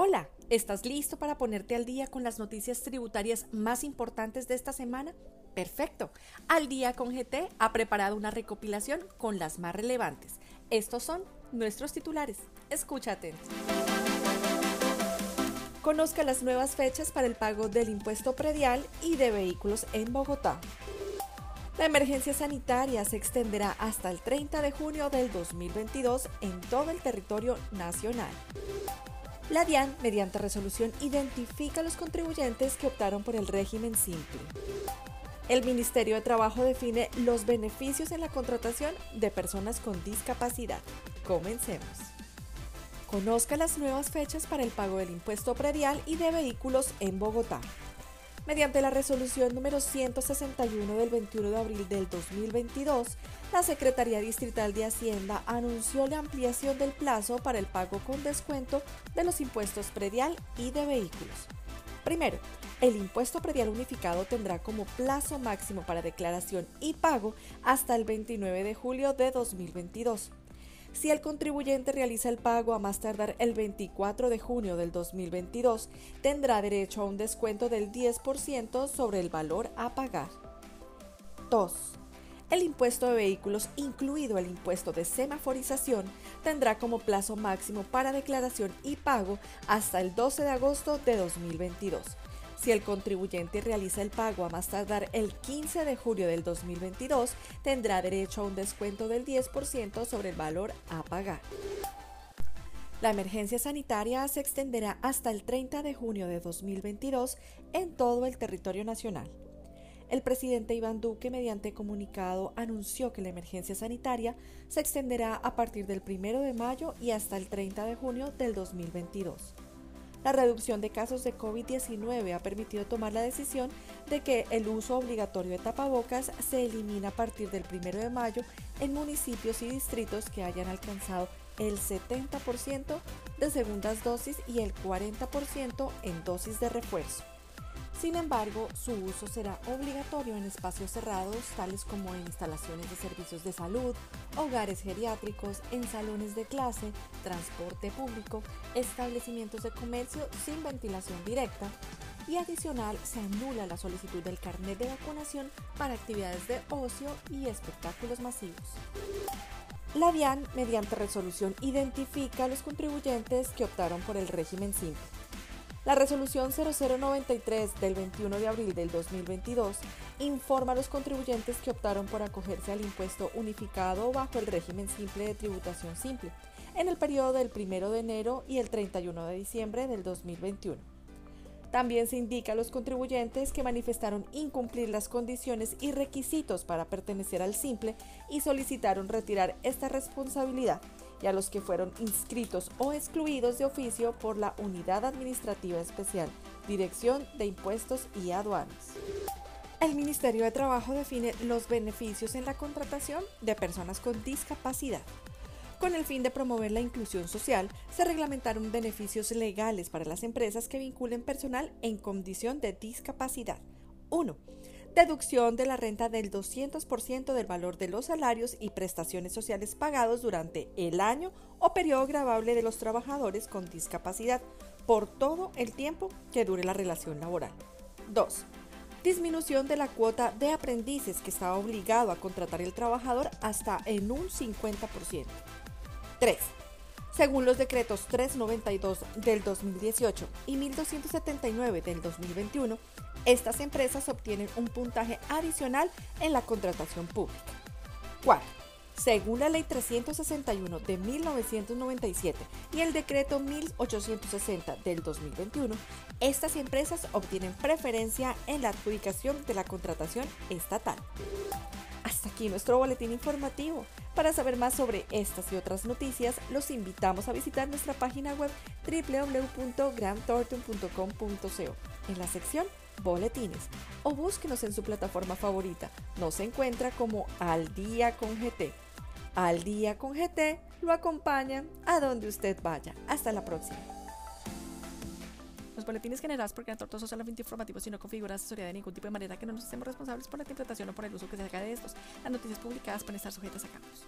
Hola, ¿estás listo para ponerte al día con las noticias tributarias más importantes de esta semana? Perfecto. Al día con GT ha preparado una recopilación con las más relevantes. Estos son nuestros titulares. Escúchate. Conozca las nuevas fechas para el pago del impuesto predial y de vehículos en Bogotá. La emergencia sanitaria se extenderá hasta el 30 de junio del 2022 en todo el territorio nacional. La DIAN, mediante resolución, identifica a los contribuyentes que optaron por el régimen simple. El Ministerio de Trabajo define los beneficios en la contratación de personas con discapacidad. Comencemos. Conozca las nuevas fechas para el pago del impuesto predial y de vehículos en Bogotá. Mediante la resolución número 161 del 21 de abril del 2022, la Secretaría Distrital de Hacienda anunció la ampliación del plazo para el pago con descuento de los impuestos predial y de vehículos. Primero, el impuesto predial unificado tendrá como plazo máximo para declaración y pago hasta el 29 de julio de 2022. Si el contribuyente realiza el pago a más tardar el 24 de junio del 2022, tendrá derecho a un descuento del 10% sobre el valor a pagar. 2. El impuesto de vehículos, incluido el impuesto de semaforización, tendrá como plazo máximo para declaración y pago hasta el 12 de agosto de 2022 si el contribuyente realiza el pago a más tardar el 15 de julio del 2022, tendrá derecho a un descuento del 10% sobre el valor a pagar. La emergencia sanitaria se extenderá hasta el 30 de junio de 2022 en todo el territorio nacional. El presidente Iván Duque, mediante comunicado, anunció que la emergencia sanitaria se extenderá a partir del 1 de mayo y hasta el 30 de junio del 2022. La reducción de casos de COVID-19 ha permitido tomar la decisión de que el uso obligatorio de tapabocas se elimina a partir del 1 de mayo en municipios y distritos que hayan alcanzado el 70% de segundas dosis y el 40% en dosis de refuerzo. Sin embargo, su uso será obligatorio en espacios cerrados, tales como en instalaciones de servicios de salud, hogares geriátricos, en salones de clase, transporte público, establecimientos de comercio sin ventilación directa, y adicional se anula la solicitud del carnet de vacunación para actividades de ocio y espectáculos masivos. La DIAN, mediante resolución, identifica a los contribuyentes que optaron por el régimen simple la resolución 0093 del 21 de abril del 2022 informa a los contribuyentes que optaron por acogerse al impuesto unificado bajo el régimen simple de tributación simple en el periodo del 1 de enero y el 31 de diciembre del 2021. También se indica a los contribuyentes que manifestaron incumplir las condiciones y requisitos para pertenecer al simple y solicitaron retirar esta responsabilidad y a los que fueron inscritos o excluidos de oficio por la Unidad Administrativa Especial, Dirección de Impuestos y Aduanas. El Ministerio de Trabajo define los beneficios en la contratación de personas con discapacidad. Con el fin de promover la inclusión social, se reglamentaron beneficios legales para las empresas que vinculen personal en condición de discapacidad. 1 deducción de la renta del 200% del valor de los salarios y prestaciones sociales pagados durante el año o periodo grabable de los trabajadores con discapacidad por todo el tiempo que dure la relación laboral. 2. Disminución de la cuota de aprendices que estaba obligado a contratar el trabajador hasta en un 50%. 3. Según los decretos 392 del 2018 y 1279 del 2021, estas empresas obtienen un puntaje adicional en la contratación pública. 4. Según la Ley 361 de 1997 y el Decreto 1860 del 2021, estas empresas obtienen preferencia en la adjudicación de la contratación estatal. Hasta aquí nuestro boletín informativo. Para saber más sobre estas y otras noticias, los invitamos a visitar nuestra página web www.grandthornton.com.co en la sección boletines o búsquenos en su plataforma favorita. Nos encuentra como Al Día con GT. Al Día con GT lo acompañan a donde usted vaya. Hasta la próxima. Los boletines generados por Gran Tortoso solamente informativos y no configuran asesoría de ningún tipo de manera que no nos hacemos responsables por la interpretación o por el uso que se haga de estos. Las noticias publicadas pueden estar sujetas a cambios.